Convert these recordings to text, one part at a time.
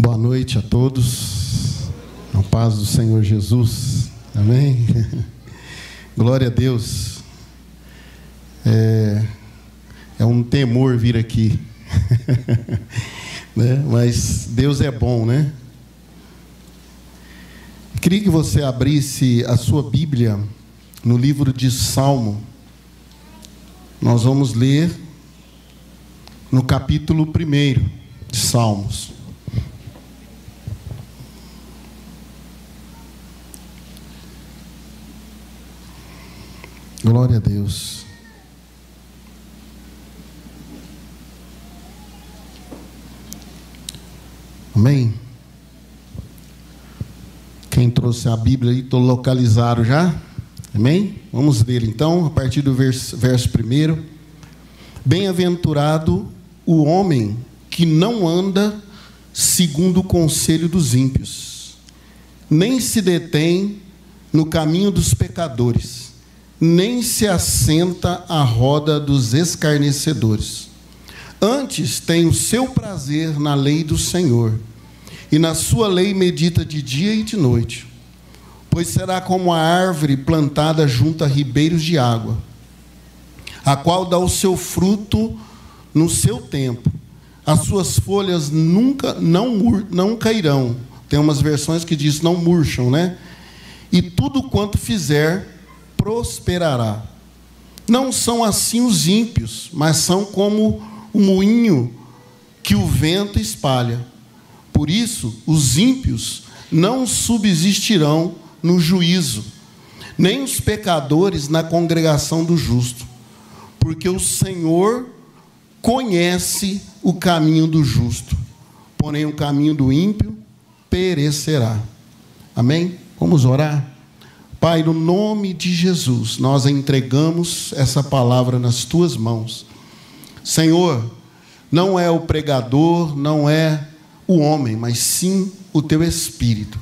Boa noite a todos. A paz do Senhor Jesus. Amém. Glória a Deus. É, é um temor vir aqui. né? Mas Deus é bom, né? Queria que você abrisse a sua Bíblia no livro de Salmo. Nós vamos ler no capítulo 1 de Salmos. Glória a Deus. Amém? Quem trouxe a Bíblia aí, estou localizado já? Amém? Vamos ler então, a partir do verso, verso primeiro. Bem-aventurado o homem que não anda segundo o conselho dos ímpios, nem se detém no caminho dos pecadores nem se assenta à roda dos escarnecedores. Antes tem o seu prazer na lei do Senhor, e na sua lei medita de dia e de noite. Pois será como a árvore plantada junto a ribeiros de água, a qual dá o seu fruto no seu tempo. As suas folhas nunca não, não cairão. Tem umas versões que diz não murcham, né? E tudo quanto fizer prosperará. Não são assim os ímpios, mas são como o moinho que o vento espalha. Por isso, os ímpios não subsistirão no juízo, nem os pecadores na congregação do justo, porque o Senhor conhece o caminho do justo, porém o caminho do ímpio perecerá. Amém? Vamos orar? Pai, no nome de Jesus, nós entregamos essa palavra nas tuas mãos. Senhor, não é o pregador, não é o homem, mas sim o teu espírito.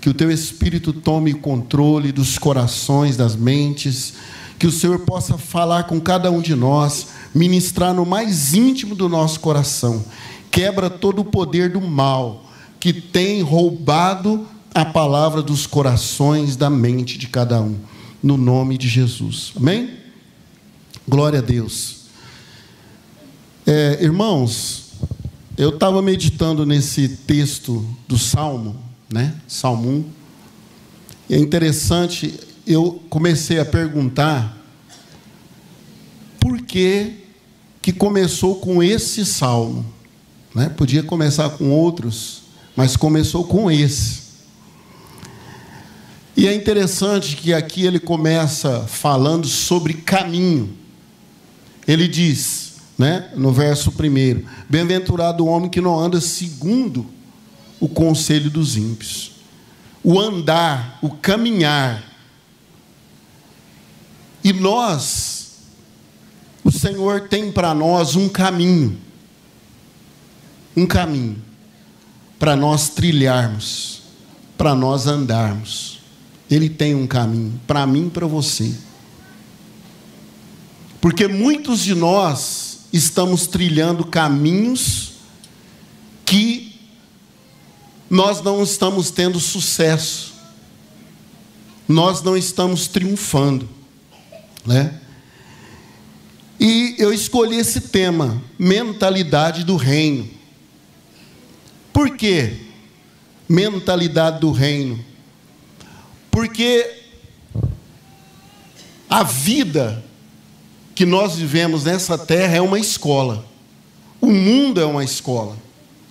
Que o teu espírito tome controle dos corações, das mentes, que o Senhor possa falar com cada um de nós, ministrar no mais íntimo do nosso coração. Quebra todo o poder do mal que tem roubado a palavra dos corações, da mente de cada um, no nome de Jesus. Amém? Glória a Deus. É, irmãos, eu estava meditando nesse texto do Salmo, né? Salmo 1. E é interessante, eu comecei a perguntar por que, que começou com esse salmo. Né? Podia começar com outros, mas começou com esse. E é interessante que aqui ele começa falando sobre caminho. Ele diz, né, no verso primeiro: Bem-aventurado o homem que não anda segundo o conselho dos ímpios. O andar, o caminhar. E nós, o Senhor tem para nós um caminho. Um caminho para nós trilharmos, para nós andarmos. Ele tem um caminho para mim e para você. Porque muitos de nós estamos trilhando caminhos que nós não estamos tendo sucesso. Nós não estamos triunfando, né? E eu escolhi esse tema, mentalidade do reino. Por quê? Mentalidade do reino porque a vida que nós vivemos nessa terra é uma escola. O mundo é uma escola.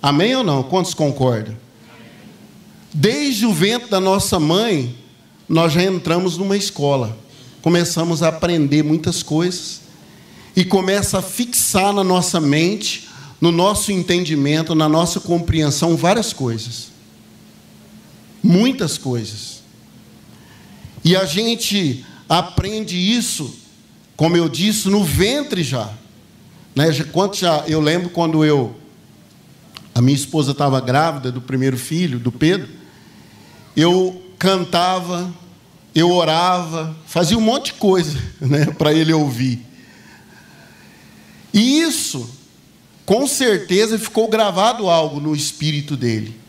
Amém ou não? Quantos concordam? Desde o ventre da nossa mãe, nós já entramos numa escola. Começamos a aprender muitas coisas e começa a fixar na nossa mente, no nosso entendimento, na nossa compreensão várias coisas. Muitas coisas. E a gente aprende isso, como eu disse, no ventre já. Né? Quanto já eu lembro quando eu a minha esposa estava grávida do primeiro filho, do Pedro, eu cantava, eu orava, fazia um monte de coisa né, para ele ouvir. E isso com certeza ficou gravado algo no espírito dele.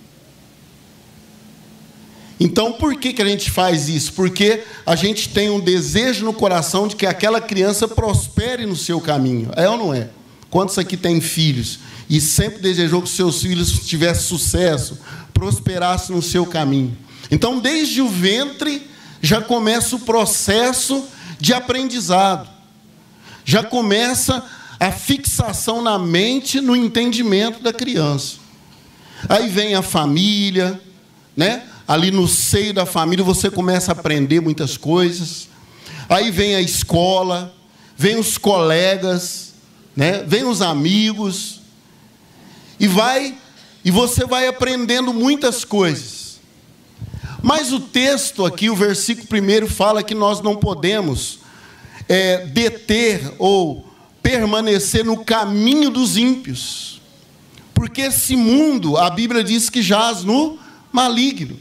Então, por que, que a gente faz isso? Porque a gente tem um desejo no coração de que aquela criança prospere no seu caminho. É ou não é? Quantos aqui têm filhos e sempre desejou que seus filhos tivessem sucesso, prosperassem no seu caminho? Então, desde o ventre, já começa o processo de aprendizado. Já começa a fixação na mente, no entendimento da criança. Aí vem a família, né? Ali no seio da família você começa a aprender muitas coisas. Aí vem a escola, vem os colegas, né? Vem os amigos e vai e você vai aprendendo muitas coisas. Mas o texto aqui, o versículo primeiro fala que nós não podemos é, deter ou permanecer no caminho dos ímpios, porque esse mundo, a Bíblia diz que jaz no maligno.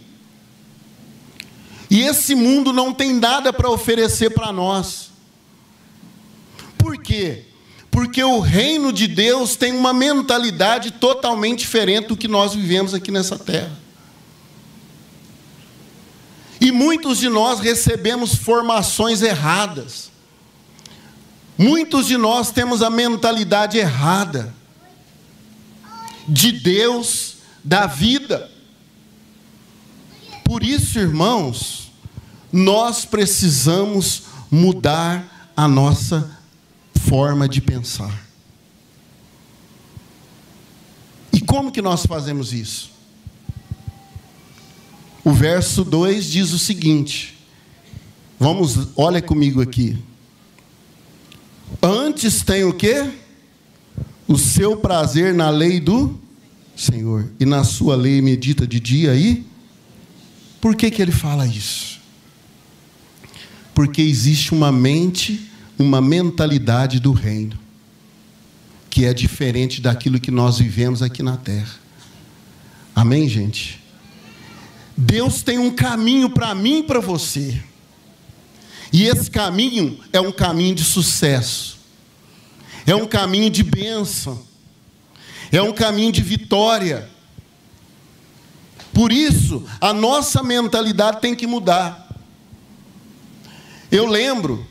E esse mundo não tem nada para oferecer para nós. Por quê? Porque o reino de Deus tem uma mentalidade totalmente diferente do que nós vivemos aqui nessa terra. E muitos de nós recebemos formações erradas. Muitos de nós temos a mentalidade errada de Deus, da vida. Por isso, irmãos, nós precisamos mudar a nossa forma de pensar. E como que nós fazemos isso? O verso 2 diz o seguinte: Vamos, olha comigo aqui. Antes tem o quê? O seu prazer na lei do Senhor, e na sua lei medita de dia e por que que ele fala isso? Porque existe uma mente, uma mentalidade do reino, que é diferente daquilo que nós vivemos aqui na terra. Amém, gente? Deus tem um caminho para mim e para você. E esse caminho é um caminho de sucesso. É um caminho de bênção. É um caminho de vitória. Por isso, a nossa mentalidade tem que mudar. Eu lembro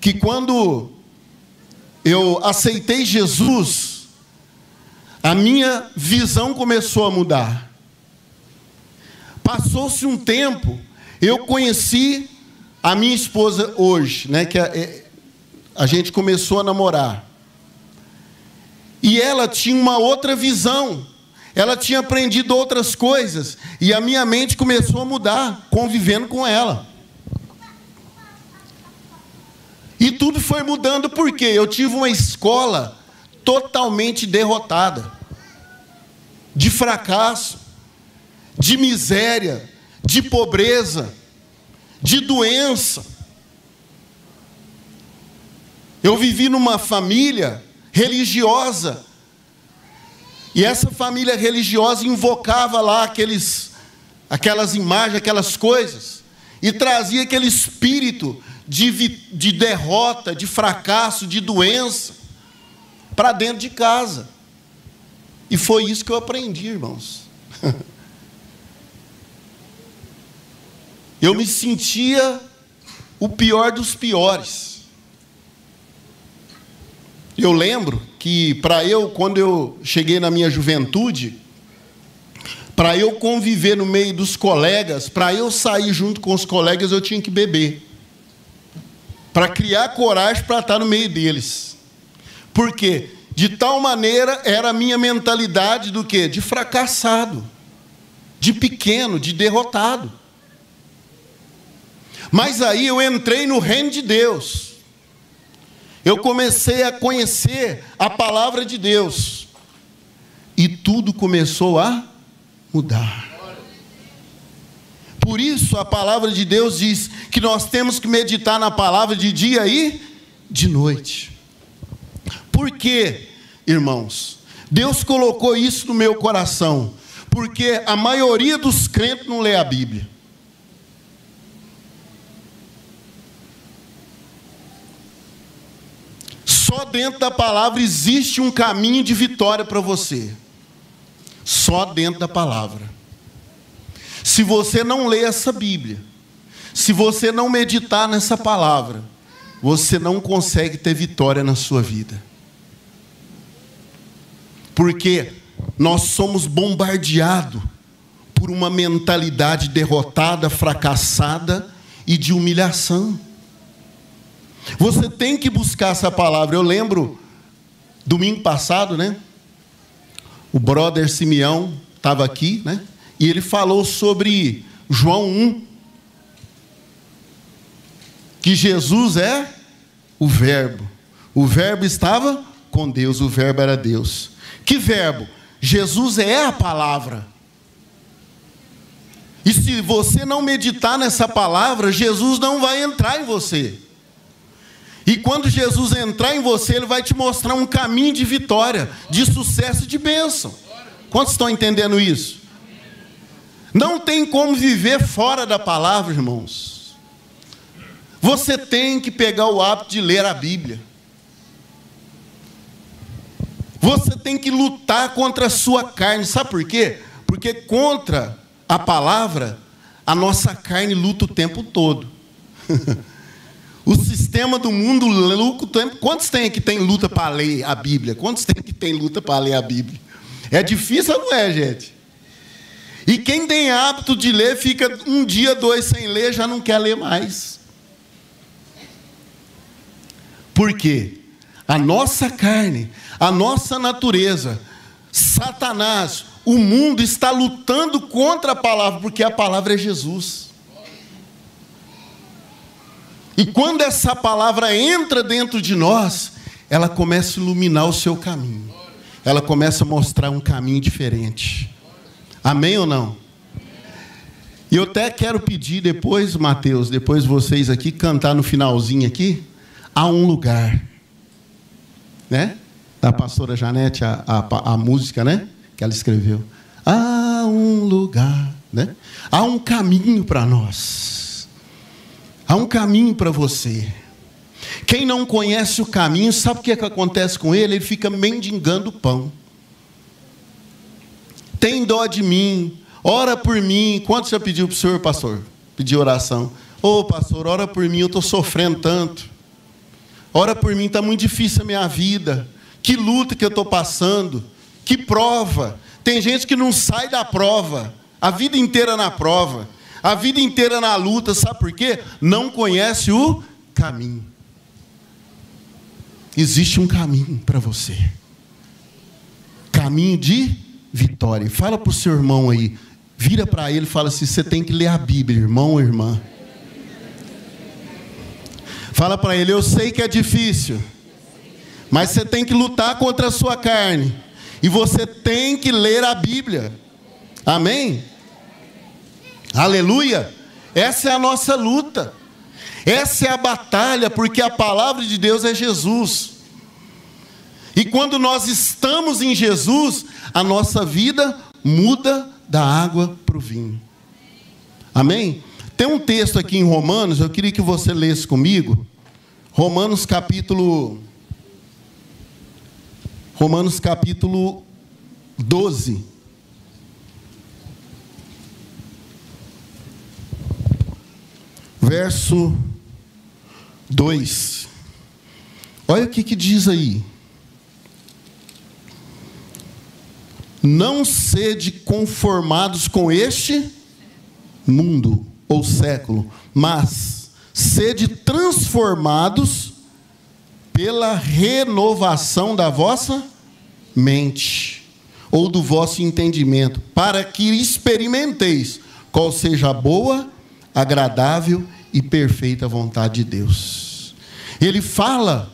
que quando eu aceitei Jesus, a minha visão começou a mudar. Passou-se um tempo, eu conheci a minha esposa hoje, né, que a, é, a gente começou a namorar. E ela tinha uma outra visão. Ela tinha aprendido outras coisas e a minha mente começou a mudar convivendo com ela. E tudo foi mudando porque eu tive uma escola totalmente derrotada, de fracasso, de miséria, de pobreza, de doença. Eu vivi numa família religiosa. E essa família religiosa invocava lá aqueles aquelas imagens, aquelas coisas e trazia aquele espírito de, de derrota, de fracasso, de doença, para dentro de casa. E foi isso que eu aprendi, irmãos. eu me sentia o pior dos piores. Eu lembro que para eu, quando eu cheguei na minha juventude, para eu conviver no meio dos colegas, para eu sair junto com os colegas, eu tinha que beber para criar coragem para estar no meio deles. Por quê? De tal maneira era a minha mentalidade do que? De fracassado, de pequeno, de derrotado. Mas aí eu entrei no reino de Deus. Eu comecei a conhecer a palavra de Deus. E tudo começou a mudar. Por isso a palavra de Deus diz que nós temos que meditar na palavra de dia e de noite. Por quê, irmãos? Deus colocou isso no meu coração, porque a maioria dos crentes não lê a Bíblia. Só dentro da palavra existe um caminho de vitória para você. Só dentro da palavra. Se você não ler essa Bíblia, se você não meditar nessa palavra, você não consegue ter vitória na sua vida. Porque nós somos bombardeados por uma mentalidade derrotada, fracassada e de humilhação. Você tem que buscar essa palavra. Eu lembro, domingo passado, né? O brother Simeão estava aqui, né? E ele falou sobre João 1. Que Jesus é o Verbo. O Verbo estava com Deus, o Verbo era Deus. Que verbo? Jesus é a palavra. E se você não meditar nessa palavra, Jesus não vai entrar em você. E quando Jesus entrar em você, ele vai te mostrar um caminho de vitória, de sucesso e de bênção. Quantos estão entendendo isso? Não tem como viver fora da palavra, irmãos. Você tem que pegar o hábito de ler a Bíblia. Você tem que lutar contra a sua carne. Sabe por quê? Porque contra a palavra, a nossa carne luta o tempo todo. o sistema do mundo luta o tempo. Quantos tem que tem luta para ler a Bíblia? Quantos tem que tem luta para ler a Bíblia? É difícil ou não é, gente? E quem tem hábito de ler, fica um dia, dois sem ler, já não quer ler mais. Por quê? A nossa carne, a nossa natureza, Satanás, o mundo está lutando contra a palavra, porque a palavra é Jesus. E quando essa palavra entra dentro de nós, ela começa a iluminar o seu caminho. Ela começa a mostrar um caminho diferente. Amém ou não? E eu até quero pedir depois, Mateus, depois vocês aqui, cantar no finalzinho aqui, há um lugar. Né? Da pastora Janete, a, a, a música, né? Que ela escreveu. Há um lugar, né? Há um caminho para nós. Há um caminho para você. Quem não conhece o caminho, sabe o que, é que acontece com ele? Ele fica mendigando pão tem dó de mim, ora por mim. Quanto você pediu para o senhor, pastor? Pediu oração. Ô oh, pastor, ora por mim, eu estou sofrendo tanto. Ora por mim, está muito difícil a minha vida. Que luta que eu estou passando. Que prova. Tem gente que não sai da prova. A vida inteira na prova. A vida inteira na luta. Sabe por quê? Não conhece o caminho. Existe um caminho para você. Caminho de vitória. Fala para o seu irmão aí, vira para ele e fala assim: você tem que ler a Bíblia, irmão ou irmã. Fala para ele: eu sei que é difícil, mas você tem que lutar contra a sua carne, e você tem que ler a Bíblia. Amém? Aleluia! Essa é a nossa luta. Essa é a batalha, porque a palavra de Deus é Jesus. E quando nós estamos em Jesus, a nossa vida muda da água para o vinho. Amém? Tem um texto aqui em Romanos, eu queria que você lesse comigo. Romanos capítulo. Romanos capítulo 12. Verso 2. Olha o que, que diz aí. Não sede conformados com este mundo ou século, mas sede transformados pela renovação da vossa mente ou do vosso entendimento, para que experimenteis qual seja a boa, agradável e perfeita vontade de Deus. Ele fala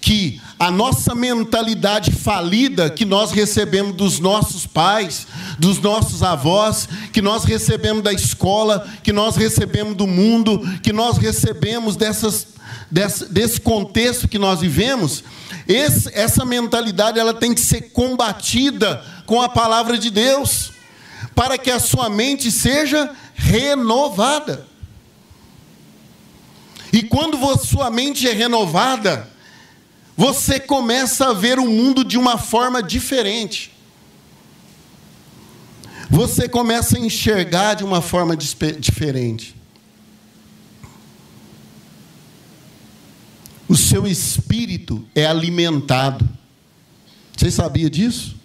que a nossa mentalidade falida que nós recebemos dos nossos pais, dos nossos avós, que nós recebemos da escola, que nós recebemos do mundo, que nós recebemos dessas, desse, desse contexto que nós vivemos, esse, essa mentalidade ela tem que ser combatida com a palavra de Deus, para que a sua mente seja renovada. E quando sua mente é renovada, você começa a ver o mundo de uma forma diferente. Você começa a enxergar de uma forma diferente. O seu espírito é alimentado. Você sabia disso?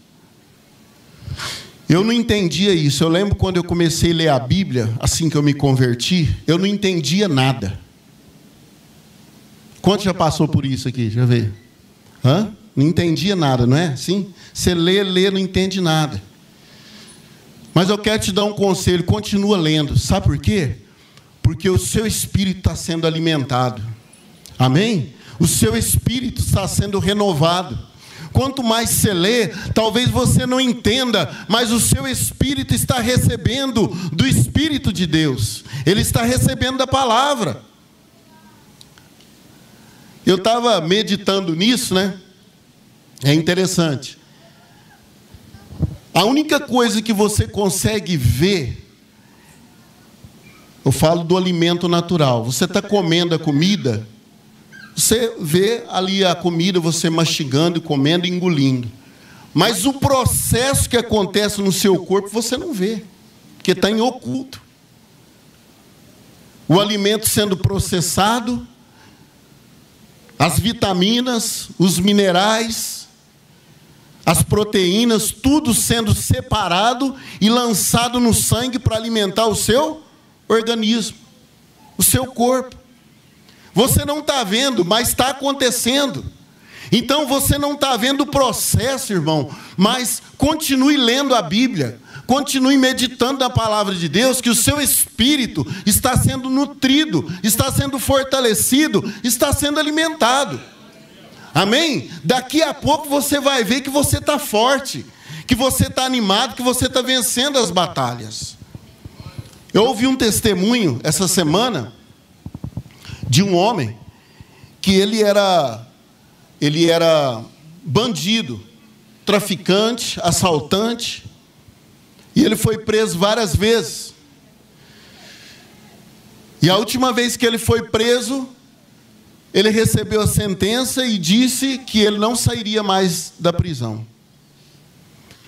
Eu não entendia isso. Eu lembro quando eu comecei a ler a Bíblia, assim que eu me converti, eu não entendia nada. Quanto já passou por isso aqui? Deixa eu ver. Hã? Não entendia nada, não é? Sim? Você lê, lê, não entende nada. Mas eu quero te dar um conselho: continua lendo. Sabe por quê? Porque o seu espírito está sendo alimentado. Amém? O seu espírito está sendo renovado. Quanto mais você lê, talvez você não entenda, mas o seu espírito está recebendo do Espírito de Deus, ele está recebendo da palavra. Eu estava meditando nisso, né? É interessante. A única coisa que você consegue ver, eu falo do alimento natural. Você está comendo a comida, você vê ali a comida, você mastigando, comendo engolindo. Mas o processo que acontece no seu corpo você não vê, porque está em oculto. O alimento sendo processado, as vitaminas, os minerais, as proteínas, tudo sendo separado e lançado no sangue para alimentar o seu organismo, o seu corpo. Você não está vendo, mas está acontecendo. Então você não está vendo o processo, irmão, mas continue lendo a Bíblia, continue meditando na palavra de Deus, que o seu espírito está sendo nutrido, está sendo fortalecido, está sendo alimentado. Amém? Daqui a pouco você vai ver que você está forte, que você está animado, que você está vencendo as batalhas. Eu ouvi um testemunho essa semana de um homem que ele era ele era bandido, traficante, assaltante, e ele foi preso várias vezes. E a última vez que ele foi preso, ele recebeu a sentença e disse que ele não sairia mais da prisão.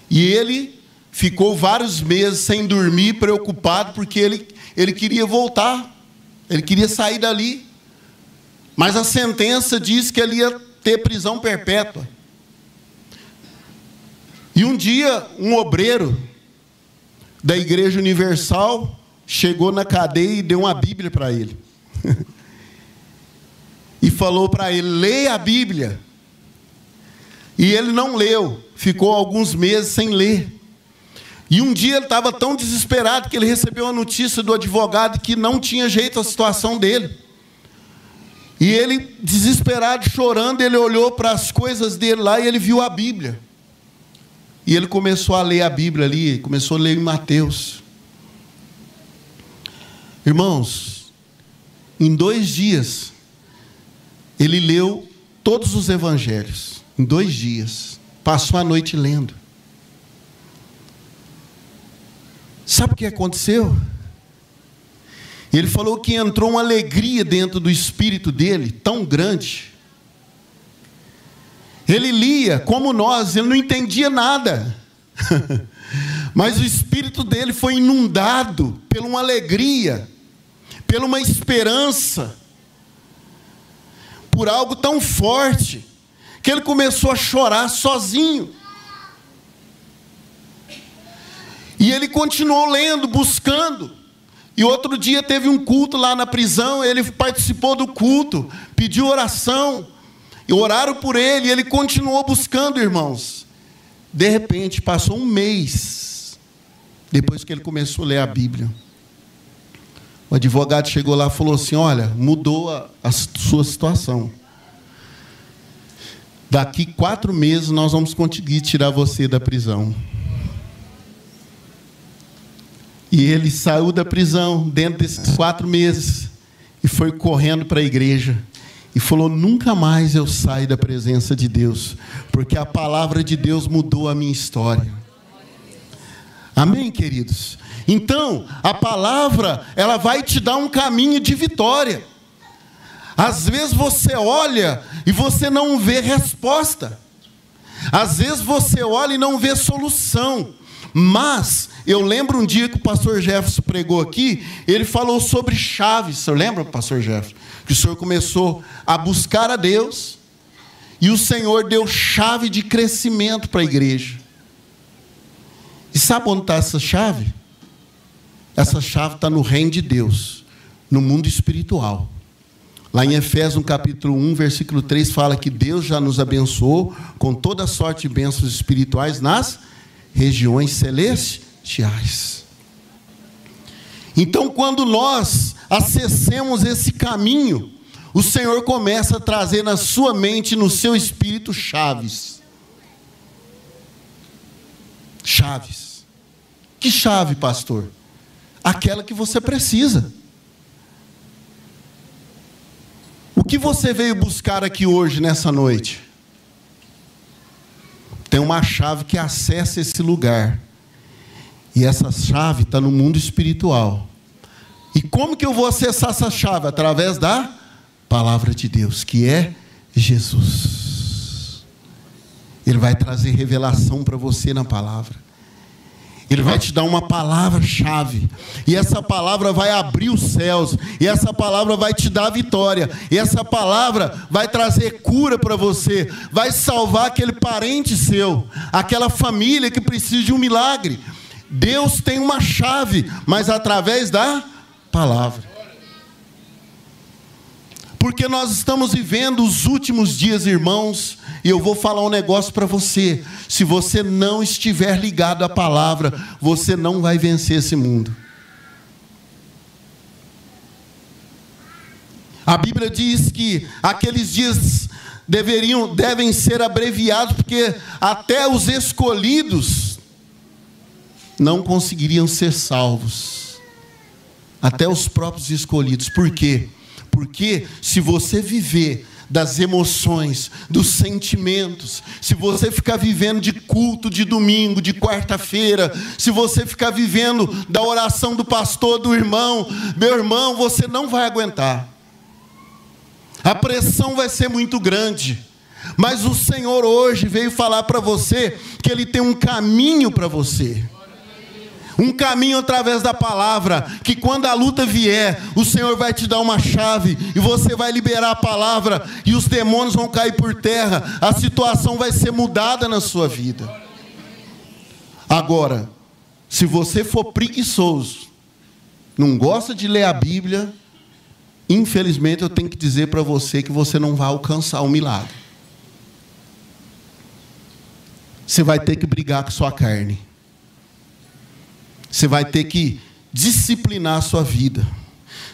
E ele ficou vários meses sem dormir, preocupado, porque ele, ele queria voltar, ele queria sair dali. Mas a sentença diz que ele ia ter prisão perpétua. E um dia, um obreiro da Igreja Universal chegou na cadeia e deu uma Bíblia para ele. e falou para ele: leia a Bíblia. E ele não leu, ficou alguns meses sem ler. E um dia ele estava tão desesperado que ele recebeu a notícia do advogado que não tinha jeito a situação dele. E ele, desesperado, chorando, ele olhou para as coisas dele lá e ele viu a Bíblia. E ele começou a ler a Bíblia ali, começou a ler em Mateus. Irmãos, em dois dias, ele leu todos os evangelhos. Em dois dias. Passou a noite lendo. Sabe o que aconteceu? Ele falou que entrou uma alegria dentro do espírito dele, tão grande. Ele lia como nós, ele não entendia nada. Mas o espírito dele foi inundado por uma alegria, por uma esperança, por algo tão forte, que ele começou a chorar sozinho. E ele continuou lendo, buscando. E outro dia teve um culto lá na prisão, ele participou do culto, pediu oração, e oraram por ele, e ele continuou buscando, irmãos. De repente, passou um mês, depois que ele começou a ler a Bíblia. O advogado chegou lá e falou assim: Olha, mudou a, a sua situação. Daqui quatro meses nós vamos conseguir tirar você da prisão. E ele saiu da prisão dentro desses quatro meses e foi correndo para a igreja e falou: Nunca mais eu saio da presença de Deus, porque a palavra de Deus mudou a minha história. Amém, queridos? Então, a palavra, ela vai te dar um caminho de vitória. Às vezes você olha e você não vê resposta. Às vezes você olha e não vê solução. Mas eu lembro um dia que o pastor Jefferson pregou aqui, ele falou sobre chaves. Você lembra, pastor Jefferson? Que o senhor começou a buscar a Deus e o Senhor deu chave de crescimento para a igreja. E sabe onde está essa chave? Essa chave está no reino de Deus, no mundo espiritual. Lá em Efésios, capítulo 1, versículo 3, fala que Deus já nos abençoou com toda sorte de bênçãos espirituais nas regiões celestiais. Então, quando nós acessemos esse caminho, o Senhor começa a trazer na sua mente, no seu espírito, chaves. Chaves. Que chave, pastor? Aquela que você precisa. O que você veio buscar aqui hoje, nessa noite? Tem uma chave que acessa esse lugar. E essa chave está no mundo espiritual. E como que eu vou acessar essa chave? Através da palavra de Deus, que é Jesus. Ele vai trazer revelação para você na palavra. Ele vai te dar uma palavra-chave. E essa palavra vai abrir os céus. E essa palavra vai te dar vitória. E essa palavra vai trazer cura para você. Vai salvar aquele parente seu. Aquela família que precisa de um milagre. Deus tem uma chave, mas através da palavra porque nós estamos vivendo os últimos dias, irmãos, e eu vou falar um negócio para você: se você não estiver ligado à palavra, você não vai vencer esse mundo. A Bíblia diz que aqueles dias deveriam, devem ser abreviados, porque até os escolhidos não conseguiriam ser salvos. Até os próprios escolhidos. Por quê? Porque se você viver das emoções, dos sentimentos, se você ficar vivendo de culto de domingo, de quarta-feira, se você ficar vivendo da oração do pastor, do irmão, meu irmão, você não vai aguentar. A pressão vai ser muito grande. Mas o Senhor hoje veio falar para você que Ele tem um caminho para você um caminho através da palavra, que quando a luta vier, o Senhor vai te dar uma chave e você vai liberar a palavra e os demônios vão cair por terra, a situação vai ser mudada na sua vida. Agora, se você for preguiçoso, não gosta de ler a Bíblia, infelizmente eu tenho que dizer para você que você não vai alcançar o milagre. Você vai ter que brigar com sua carne. Você vai ter que disciplinar a sua vida.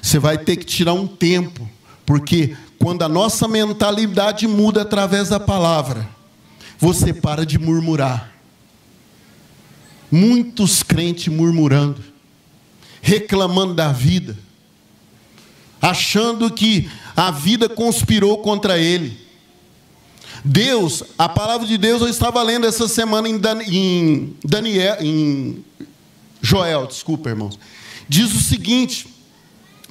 Você vai ter que tirar um tempo, porque quando a nossa mentalidade muda através da palavra, você para de murmurar. Muitos crentes murmurando, reclamando da vida, achando que a vida conspirou contra ele. Deus, a palavra de Deus eu estava lendo essa semana em, Daniel, em Joel, desculpa, irmãos. Diz o seguinte: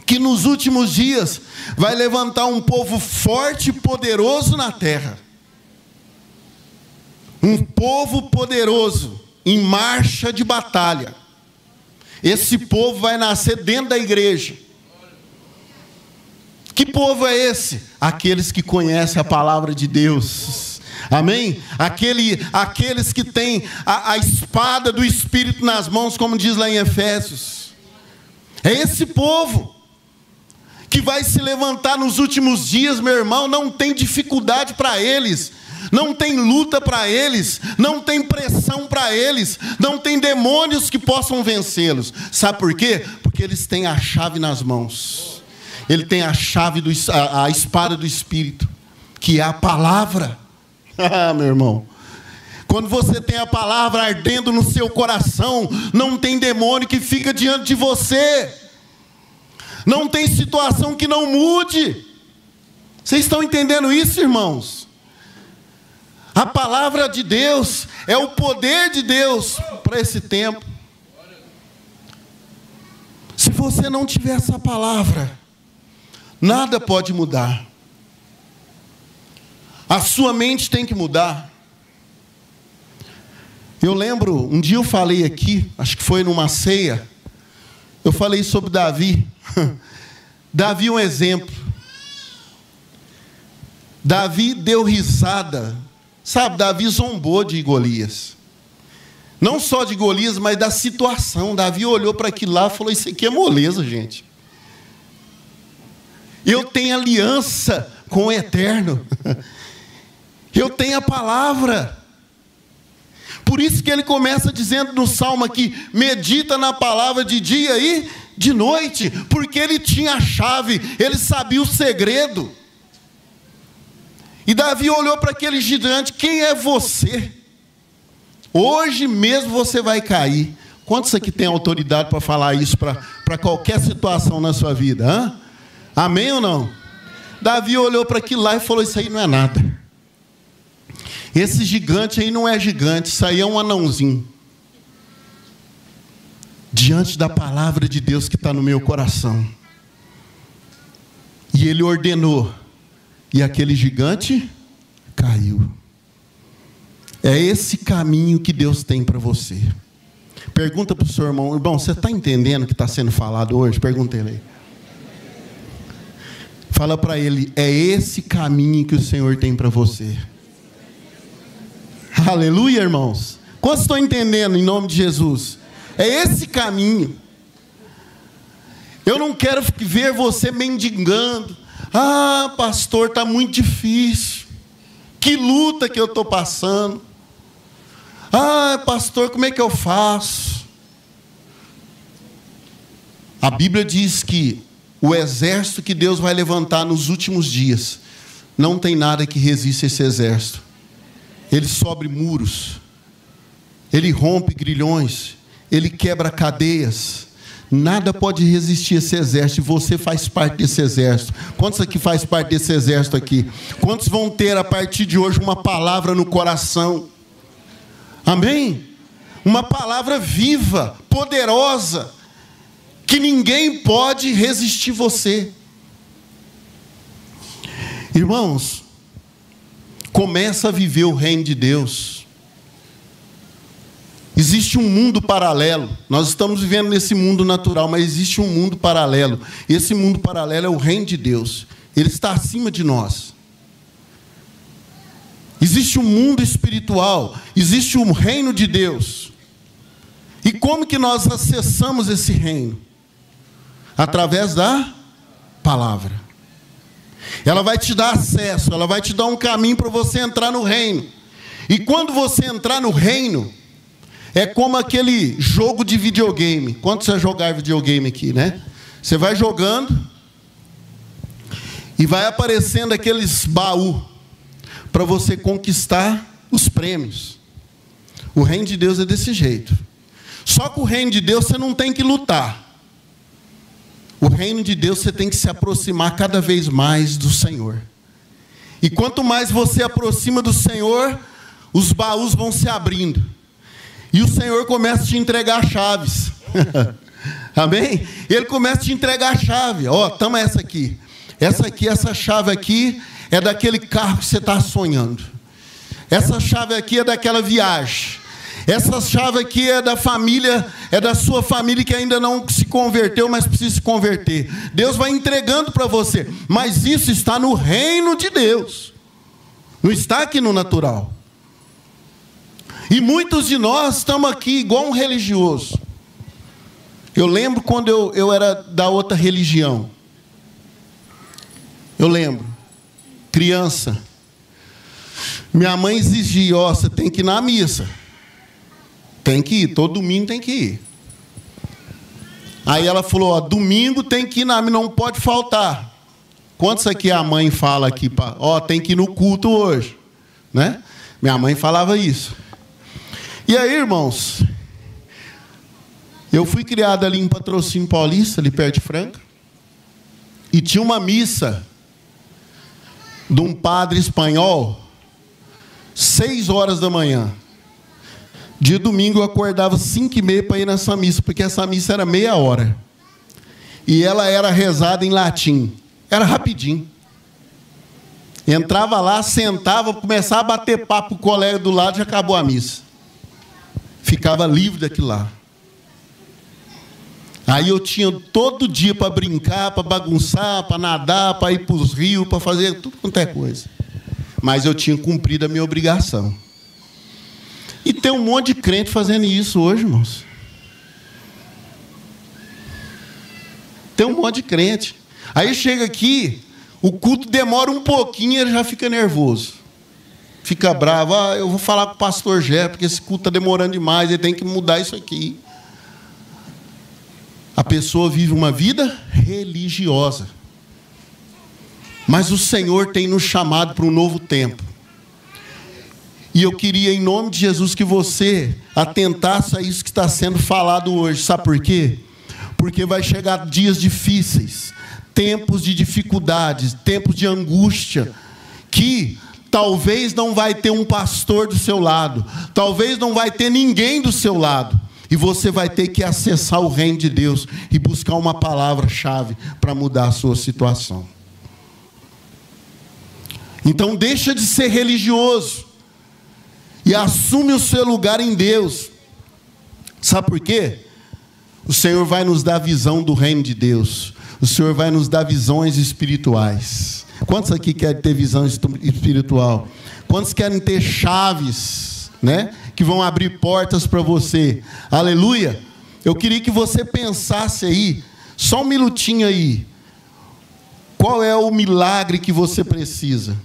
que nos últimos dias vai levantar um povo forte e poderoso na terra. Um povo poderoso em marcha de batalha. Esse povo vai nascer dentro da igreja. Que povo é esse? Aqueles que conhecem a palavra de Deus Amém? Aquele, aqueles que têm a, a espada do Espírito nas mãos, como diz lá em Efésios. É esse povo que vai se levantar nos últimos dias, meu irmão, não tem dificuldade para eles, não tem luta para eles, não tem pressão para eles, não tem demônios que possam vencê-los. Sabe por quê? Porque eles têm a chave nas mãos. Ele tem a chave do a, a espada do espírito, que é a palavra. Ah, meu irmão. Quando você tem a palavra ardendo no seu coração, não tem demônio que fica diante de você. Não tem situação que não mude. Vocês estão entendendo isso, irmãos? A palavra de Deus é o poder de Deus para esse tempo. Se você não tiver essa palavra, nada pode mudar. A sua mente tem que mudar. Eu lembro, um dia eu falei aqui, acho que foi numa ceia, eu falei sobre Davi. Davi é um exemplo. Davi deu risada. Sabe, Davi zombou de Golias. Não só de Golias, mas da situação. Davi olhou para aquilo lá e falou: Isso aqui é moleza, gente. Eu tenho aliança com o eterno. Eu tenho a palavra. Por isso que ele começa dizendo no salmo aqui: medita na palavra de dia e de noite, porque ele tinha a chave, ele sabia o segredo. E Davi olhou para aquele gigante: quem é você? Hoje mesmo você vai cair. Quantos aqui tem autoridade para falar isso para qualquer situação na sua vida? Hã? Amém ou não? Davi olhou para aquilo lá e falou: Isso aí não é nada. Esse gigante aí não é gigante, isso aí é um anãozinho. Diante da palavra de Deus que está no meu coração. E ele ordenou, e aquele gigante caiu. É esse caminho que Deus tem para você. Pergunta para o seu irmão, irmão, você está entendendo o que está sendo falado hoje? Pergunta ele aí. Fala para ele, é esse caminho que o Senhor tem para você. Aleluia, irmãos. Quantos estão entendendo em nome de Jesus? É esse caminho. Eu não quero ver você mendigando. Ah, pastor, está muito difícil. Que luta que eu estou passando. Ah, pastor, como é que eu faço? A Bíblia diz que o exército que Deus vai levantar nos últimos dias, não tem nada que resista esse exército ele sobe muros, ele rompe grilhões, ele quebra cadeias. Nada pode resistir a esse exército, você faz parte desse exército. Quantos aqui faz parte desse exército aqui? Quantos vão ter a partir de hoje uma palavra no coração? Amém? Uma palavra viva, poderosa, que ninguém pode resistir você. Irmãos, começa a viver o reino de Deus. Existe um mundo paralelo. Nós estamos vivendo nesse mundo natural, mas existe um mundo paralelo. Esse mundo paralelo é o reino de Deus. Ele está acima de nós. Existe um mundo espiritual, existe um reino de Deus. E como que nós acessamos esse reino? Através da palavra. Ela vai te dar acesso, ela vai te dar um caminho para você entrar no reino. E quando você entrar no reino, é como aquele jogo de videogame. Quanto você jogar videogame aqui, né? Você vai jogando e vai aparecendo aqueles baú para você conquistar os prêmios. O reino de Deus é desse jeito. Só que o reino de Deus você não tem que lutar. O reino de Deus você tem que se aproximar cada vez mais do Senhor. E quanto mais você aproxima do Senhor, os baús vão se abrindo. E o Senhor começa a te entregar chaves. Amém? Ele começa a te entregar a chave. Ó, oh, toma essa aqui. Essa aqui, essa chave aqui é daquele carro que você está sonhando. Essa chave aqui é daquela viagem. Essa chave aqui é da família, é da sua família que ainda não se converteu, mas precisa se converter. Deus vai entregando para você, mas isso está no reino de Deus, não está aqui no natural. E muitos de nós estamos aqui igual um religioso. Eu lembro quando eu, eu era da outra religião. Eu lembro, criança. Minha mãe exigia, ó, você tem que ir na missa. Tem que ir, todo domingo tem que ir. Aí ela falou: ó, domingo tem que ir na não pode faltar. Quantos aqui a mãe fala aqui? Ó, tem que ir no culto hoje. Né? Minha mãe falava isso. E aí, irmãos, eu fui criado ali em Patrocínio Paulista, ali perto de Franca, e tinha uma missa de um padre espanhol, seis horas da manhã. De domingo eu acordava cinco e meia para ir nessa missa, porque essa missa era meia hora. E ela era rezada em latim. Era rapidinho. Entrava lá, sentava, começava a bater papo com o colega do lado e acabou a missa. Ficava livre daquilo lá. Aí eu tinha todo dia para brincar, para bagunçar, para nadar, para ir para os rios, para fazer tudo quanto é coisa. Mas eu tinha cumprido a minha obrigação. E tem um monte de crente fazendo isso hoje, irmãos. Tem um monte de crente. Aí chega aqui, o culto demora um pouquinho ele já fica nervoso. Fica bravo. Ah, eu vou falar com o pastor Jé, porque esse culto está demorando demais, ele tem que mudar isso aqui. A pessoa vive uma vida religiosa. Mas o Senhor tem nos chamado para um novo tempo. E eu queria, em nome de Jesus, que você atentasse a isso que está sendo falado hoje. Sabe por quê? Porque vai chegar dias difíceis, tempos de dificuldades, tempos de angústia, que talvez não vai ter um pastor do seu lado, talvez não vai ter ninguém do seu lado. E você vai ter que acessar o reino de Deus e buscar uma palavra-chave para mudar a sua situação. Então deixa de ser religioso e assume o seu lugar em Deus. Sabe por quê? O Senhor vai nos dar visão do reino de Deus. O Senhor vai nos dar visões espirituais. Quantos aqui querem ter visão espiritual? Quantos querem ter chaves, né? Que vão abrir portas para você. Aleluia. Eu queria que você pensasse aí, só um minutinho aí. Qual é o milagre que você precisa?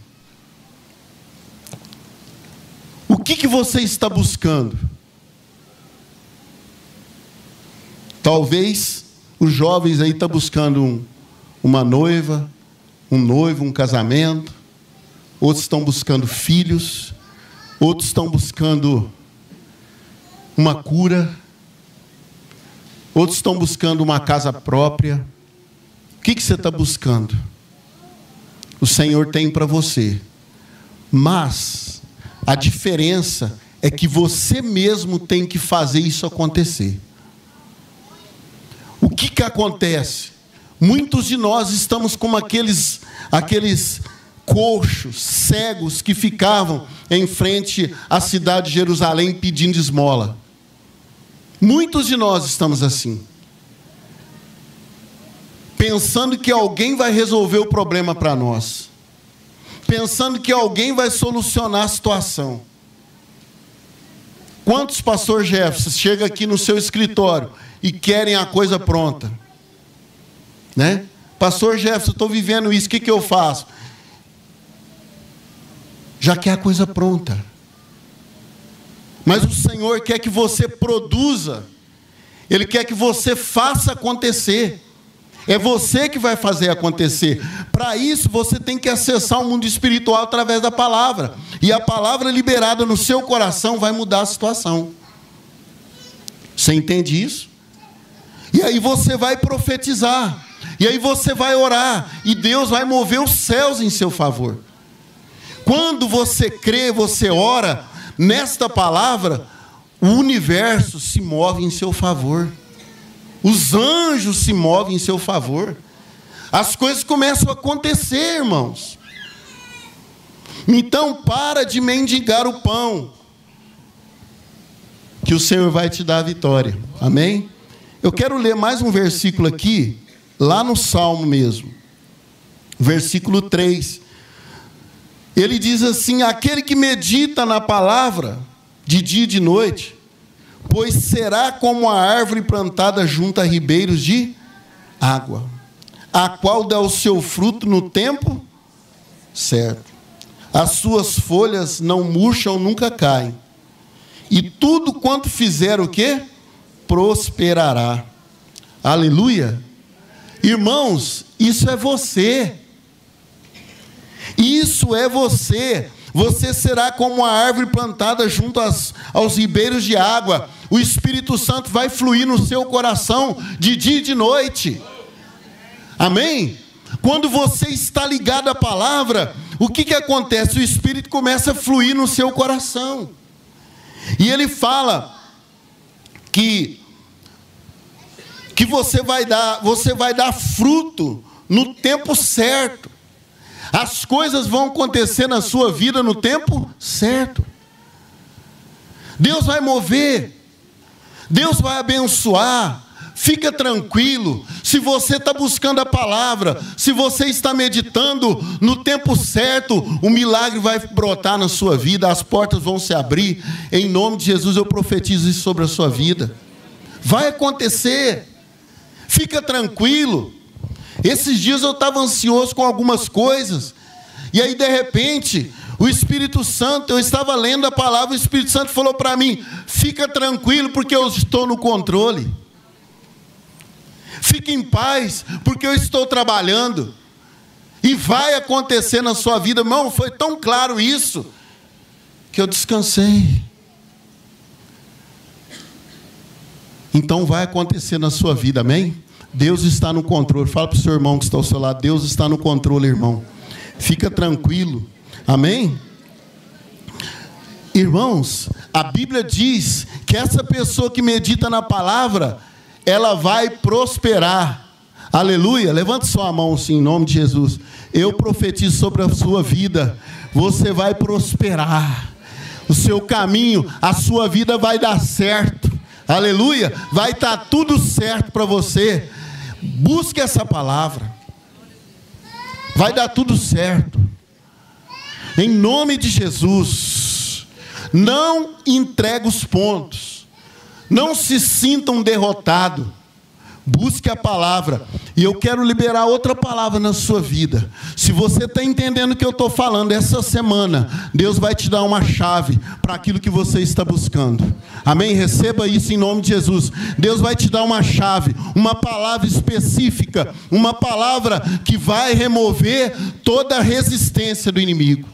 O que, que você está buscando? Talvez os jovens aí estão buscando um, uma noiva, um noivo, um casamento. Outros estão buscando filhos. Outros estão buscando uma cura. Outros estão buscando uma casa própria. O que, que você está buscando? O Senhor tem para você. Mas a diferença é que você mesmo tem que fazer isso acontecer. O que, que acontece? Muitos de nós estamos como aqueles, aqueles coxos, cegos que ficavam em frente à cidade de Jerusalém pedindo esmola. Muitos de nós estamos assim. Pensando que alguém vai resolver o problema para nós pensando que alguém vai solucionar a situação. Quantos pastor Jefferson chega aqui no seu escritório e querem a coisa pronta? Né? Pastor Jefferson, estou vivendo isso, o que, que eu faço? Já quer a coisa pronta. Mas o Senhor quer que você produza, Ele quer que você faça acontecer. É você que vai fazer acontecer. Para isso, você tem que acessar o mundo espiritual através da palavra. E a palavra liberada no seu coração vai mudar a situação. Você entende isso? E aí você vai profetizar. E aí você vai orar. E Deus vai mover os céus em seu favor. Quando você crê, você ora nesta palavra, o universo se move em seu favor. Os anjos se movem em seu favor. As coisas começam a acontecer, irmãos. Então, para de mendigar o pão, que o Senhor vai te dar a vitória. Amém? Eu quero ler mais um versículo aqui, lá no Salmo mesmo. Versículo 3. Ele diz assim: Aquele que medita na palavra, de dia e de noite, pois será como a árvore plantada junto a ribeiros de água, a qual dá o seu fruto no tempo certo. As suas folhas não murcham, nunca caem. E tudo quanto fizer o quê? Prosperará. Aleluia. Irmãos, isso é você. Isso é você. Você será como uma árvore plantada junto às, aos ribeiros de água. O Espírito Santo vai fluir no seu coração de dia e de noite. Amém? Quando você está ligado à palavra, o que, que acontece? O Espírito começa a fluir no seu coração. E ele fala que que você vai dar, você vai dar fruto no tempo certo. As coisas vão acontecer na sua vida no tempo certo. Deus vai mover, Deus vai abençoar. Fica tranquilo, se você está buscando a palavra, se você está meditando no tempo certo, o milagre vai brotar na sua vida, as portas vão se abrir. Em nome de Jesus, eu profetizo isso sobre a sua vida. Vai acontecer, fica tranquilo. Esses dias eu estava ansioso com algumas coisas, e aí de repente, o Espírito Santo, eu estava lendo a palavra, o Espírito Santo falou para mim: fica tranquilo, porque eu estou no controle. Fique em paz, porque eu estou trabalhando. E vai acontecer na sua vida, irmão. Foi tão claro isso, que eu descansei. Então vai acontecer na sua vida, amém? Deus está no controle. Fala para o seu irmão que está ao seu lado: Deus está no controle, irmão. Fica tranquilo, amém? Irmãos, a Bíblia diz que essa pessoa que medita na palavra, ela vai prosperar. Aleluia. Levante sua mão sim, em nome de Jesus. Eu profetizo sobre a sua vida. Você vai prosperar. O seu caminho, a sua vida vai dar certo. Aleluia. Vai estar tá tudo certo para você. Busque essa palavra. Vai dar tudo certo. Em nome de Jesus. Não entregue os pontos. Não se sintam derrotados. Busque a palavra. E eu quero liberar outra palavra na sua vida. Se você está entendendo o que eu estou falando essa semana, Deus vai te dar uma chave para aquilo que você está buscando. Amém? Receba isso em nome de Jesus. Deus vai te dar uma chave, uma palavra específica, uma palavra que vai remover toda a resistência do inimigo.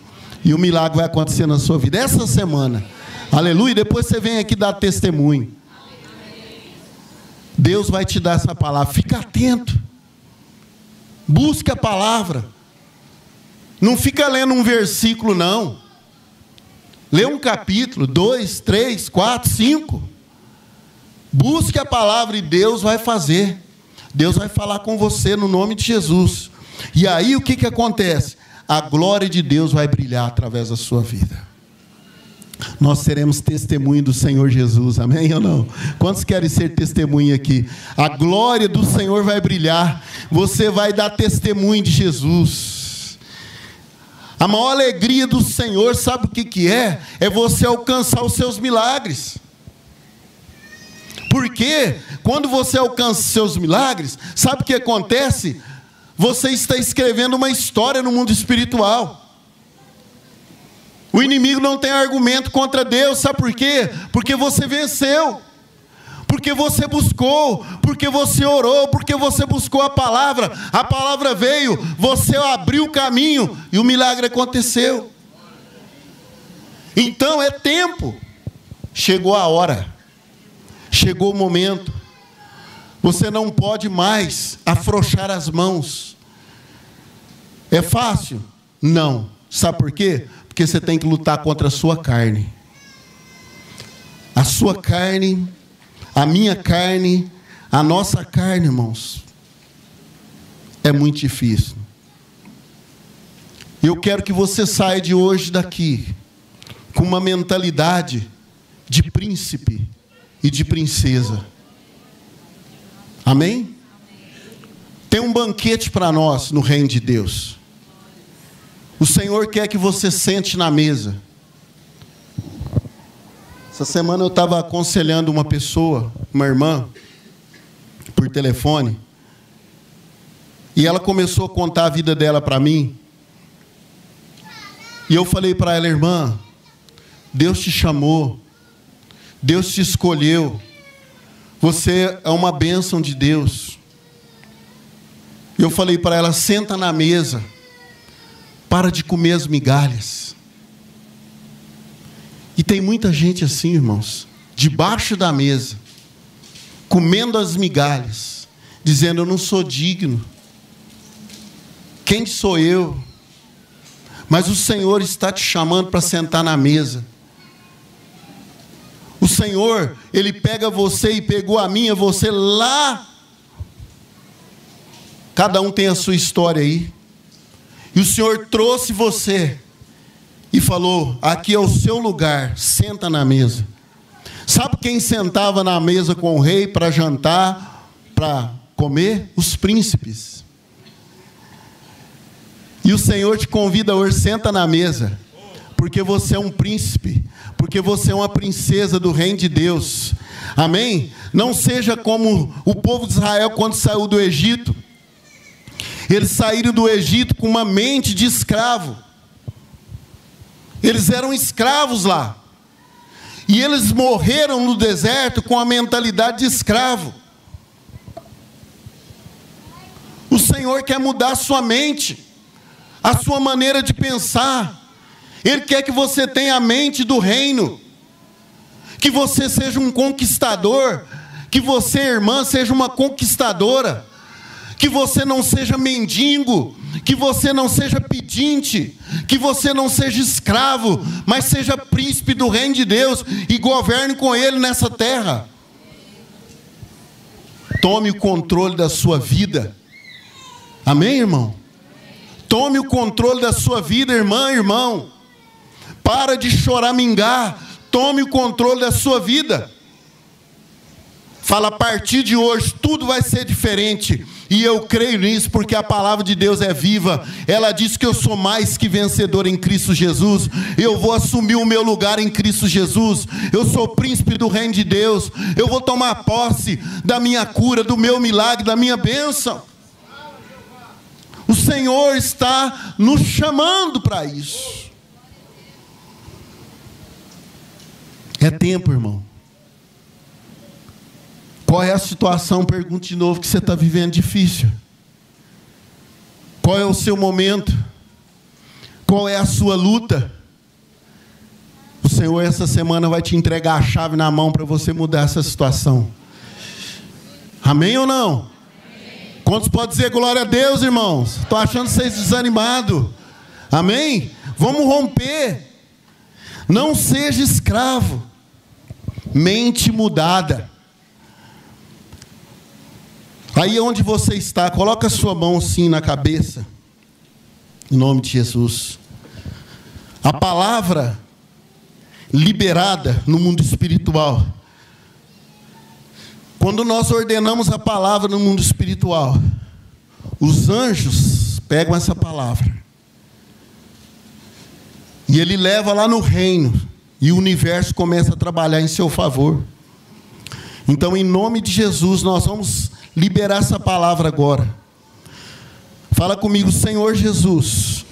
E o milagre vai acontecer na sua vida essa semana. Aleluia. Depois você vem aqui dar testemunho. Deus vai te dar essa palavra. Fica atento. Busque a palavra. Não fica lendo um versículo, não. Lê um capítulo, dois, três, quatro, cinco. Busque a palavra e Deus vai fazer. Deus vai falar com você no nome de Jesus. E aí o que, que acontece? A glória de Deus vai brilhar através da sua vida nós seremos testemunho do Senhor Jesus, amém ou não? Quantos querem ser testemunha aqui? A glória do Senhor vai brilhar, você vai dar testemunho de Jesus. A maior alegria do Senhor, sabe o que, que é? É você alcançar os seus milagres. Porque quando você alcança os seus milagres, sabe o que acontece? Você está escrevendo uma história no mundo espiritual. O inimigo não tem argumento contra Deus, sabe por quê? Porque você venceu, porque você buscou, porque você orou, porque você buscou a palavra, a palavra veio, você abriu o caminho e o milagre aconteceu. Então é tempo, chegou a hora, chegou o momento, você não pode mais afrouxar as mãos. É fácil? Não. Sabe por quê? Porque você tem que lutar contra a sua carne. A sua carne, a minha carne, a nossa carne, irmãos, é muito difícil. Eu quero que você saia de hoje daqui com uma mentalidade de príncipe e de princesa. Amém? Tem um banquete para nós no reino de Deus. O Senhor quer que você sente na mesa. Essa semana eu estava aconselhando uma pessoa, uma irmã, por telefone, e ela começou a contar a vida dela para mim. E eu falei para ela, irmã, Deus te chamou, Deus te escolheu, você é uma bênção de Deus. Eu falei para ela, senta na mesa. Para de comer as migalhas. E tem muita gente assim, irmãos, debaixo da mesa, comendo as migalhas, dizendo: Eu não sou digno. Quem sou eu? Mas o Senhor está te chamando para sentar na mesa. O Senhor, Ele pega você e pegou a minha, você lá. Cada um tem a sua história aí. E o Senhor trouxe você e falou: Aqui é o seu lugar, senta na mesa. Sabe quem sentava na mesa com o rei para jantar, para comer? Os príncipes. E o Senhor te convida hoje, senta na mesa, porque você é um príncipe, porque você é uma princesa do reino de Deus. Amém? Não seja como o povo de Israel quando saiu do Egito. Eles saíram do Egito com uma mente de escravo. Eles eram escravos lá. E eles morreram no deserto com a mentalidade de escravo. O Senhor quer mudar a sua mente, a sua maneira de pensar. Ele quer que você tenha a mente do reino, que você seja um conquistador, que você, irmã, seja uma conquistadora, que você não seja mendigo, que você não seja pedinte, que você não seja escravo, mas seja príncipe do reino de Deus e governe com ele nessa terra. Tome o controle da sua vida. Amém, irmão? Tome o controle da sua vida, irmã, irmão. Para de choramingar. Tome o controle da sua vida. Fala, a partir de hoje tudo vai ser diferente. E eu creio nisso porque a palavra de Deus é viva. Ela diz que eu sou mais que vencedor em Cristo Jesus. Eu vou assumir o meu lugar em Cristo Jesus. Eu sou príncipe do reino de Deus. Eu vou tomar posse da minha cura, do meu milagre, da minha bênção. O Senhor está nos chamando para isso. É tempo, irmão. Qual é a situação, pergunto de novo, que você está vivendo difícil? Qual é o seu momento? Qual é a sua luta? O Senhor, essa semana, vai te entregar a chave na mão para você mudar essa situação. Amém ou não? Amém. Quantos podem dizer glória a Deus, irmãos? Estou achando vocês desanimados. Amém? Vamos romper. Não seja escravo. Mente mudada. Aí onde você está, coloca a sua mão assim na cabeça. Em nome de Jesus. A palavra liberada no mundo espiritual. Quando nós ordenamos a palavra no mundo espiritual, os anjos pegam essa palavra. E ele leva lá no reino. E o universo começa a trabalhar em seu favor. Então, em nome de Jesus, nós vamos liberar essa palavra agora. Fala comigo, Senhor Jesus.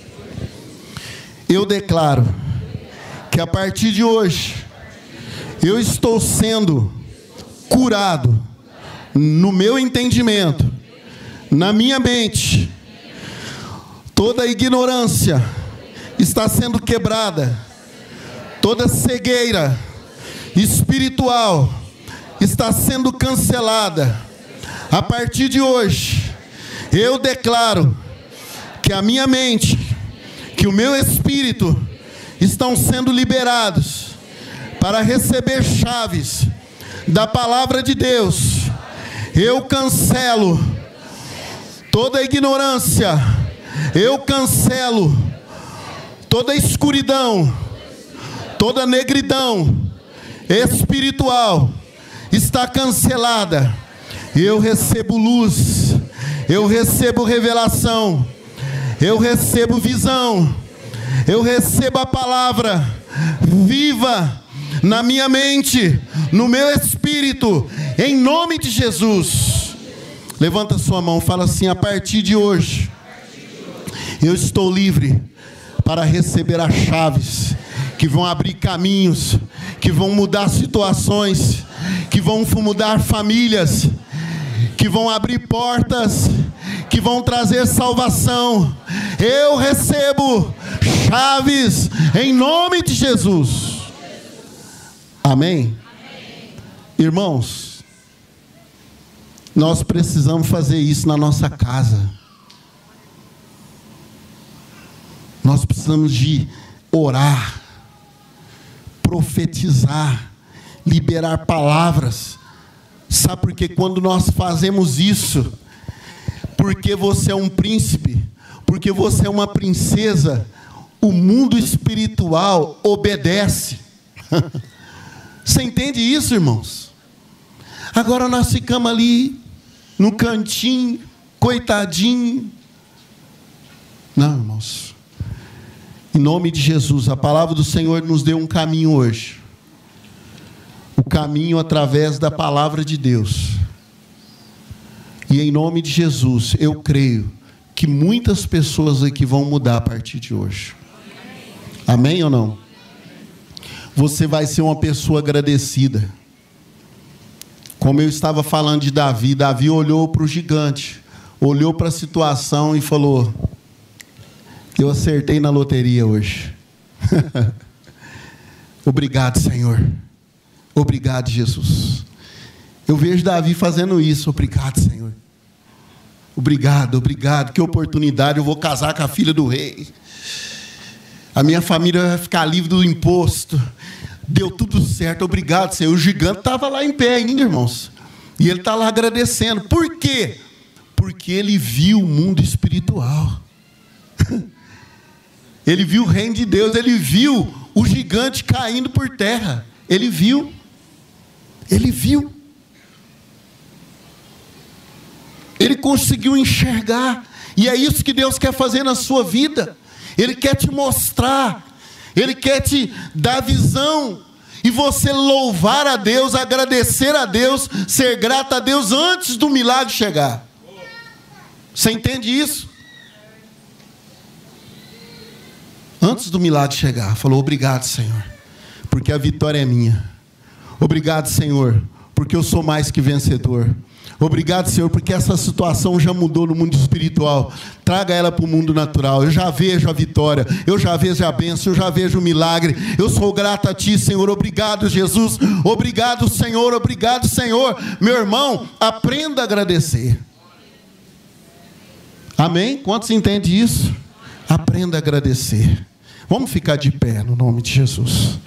Eu declaro que a partir de hoje eu estou sendo curado no meu entendimento, na minha mente. Toda ignorância está sendo quebrada, toda cegueira espiritual está sendo cancelada a partir de hoje, eu declaro que a minha mente, que o meu espírito estão sendo liberados para receber chaves da palavra de Deus. Eu cancelo toda ignorância, eu cancelo toda escuridão, toda negridão espiritual está cancelada eu recebo luz, eu recebo revelação, eu recebo visão, eu recebo a palavra viva na minha mente, no meu espírito, em nome de Jesus. Levanta sua mão, fala assim: a partir de hoje, eu estou livre para receber as chaves que vão abrir caminhos, que vão mudar situações, que vão mudar famílias que vão abrir portas, que vão trazer salvação. Eu recebo chaves em nome de Jesus. Amém? Irmãos, nós precisamos fazer isso na nossa casa. Nós precisamos de orar, profetizar, liberar palavras Sabe por que quando nós fazemos isso? Porque você é um príncipe, Porque você é uma princesa, o mundo espiritual obedece. Você entende isso, irmãos? Agora nós ficamos ali, no cantinho, coitadinho. Não, irmãos. Em nome de Jesus, a palavra do Senhor nos deu um caminho hoje. O caminho através da palavra de Deus. E em nome de Jesus, eu creio que muitas pessoas aqui vão mudar a partir de hoje. Amém ou não? Você vai ser uma pessoa agradecida. Como eu estava falando de Davi, Davi olhou para o gigante, olhou para a situação e falou: Eu acertei na loteria hoje. Obrigado, Senhor. Obrigado, Jesus. Eu vejo Davi fazendo isso. Obrigado, Senhor. Obrigado, obrigado. Que oportunidade. Eu vou casar com a filha do rei. A minha família vai ficar livre do imposto. Deu tudo certo. Obrigado, Senhor. O gigante estava lá em pé ainda, irmãos. E ele está lá agradecendo. Por quê? Porque ele viu o mundo espiritual. Ele viu o reino de Deus. Ele viu o gigante caindo por terra. Ele viu. Ele viu. Ele conseguiu enxergar. E é isso que Deus quer fazer na sua vida. Ele quer te mostrar. Ele quer te dar visão. E você louvar a Deus, agradecer a Deus, ser grato a Deus antes do milagre chegar. Você entende isso? Antes do milagre chegar, falou: Obrigado, Senhor, porque a vitória é minha. Obrigado, Senhor, porque eu sou mais que vencedor. Obrigado, Senhor, porque essa situação já mudou no mundo espiritual. Traga ela para o mundo natural. Eu já vejo a vitória, eu já vejo a bênção, eu já vejo o milagre. Eu sou grato a Ti, Senhor. Obrigado, Jesus. Obrigado, Senhor. Obrigado, Senhor. Meu irmão, aprenda a agradecer. Amém? Quantos entendem isso? Aprenda a agradecer. Vamos ficar de pé no nome de Jesus.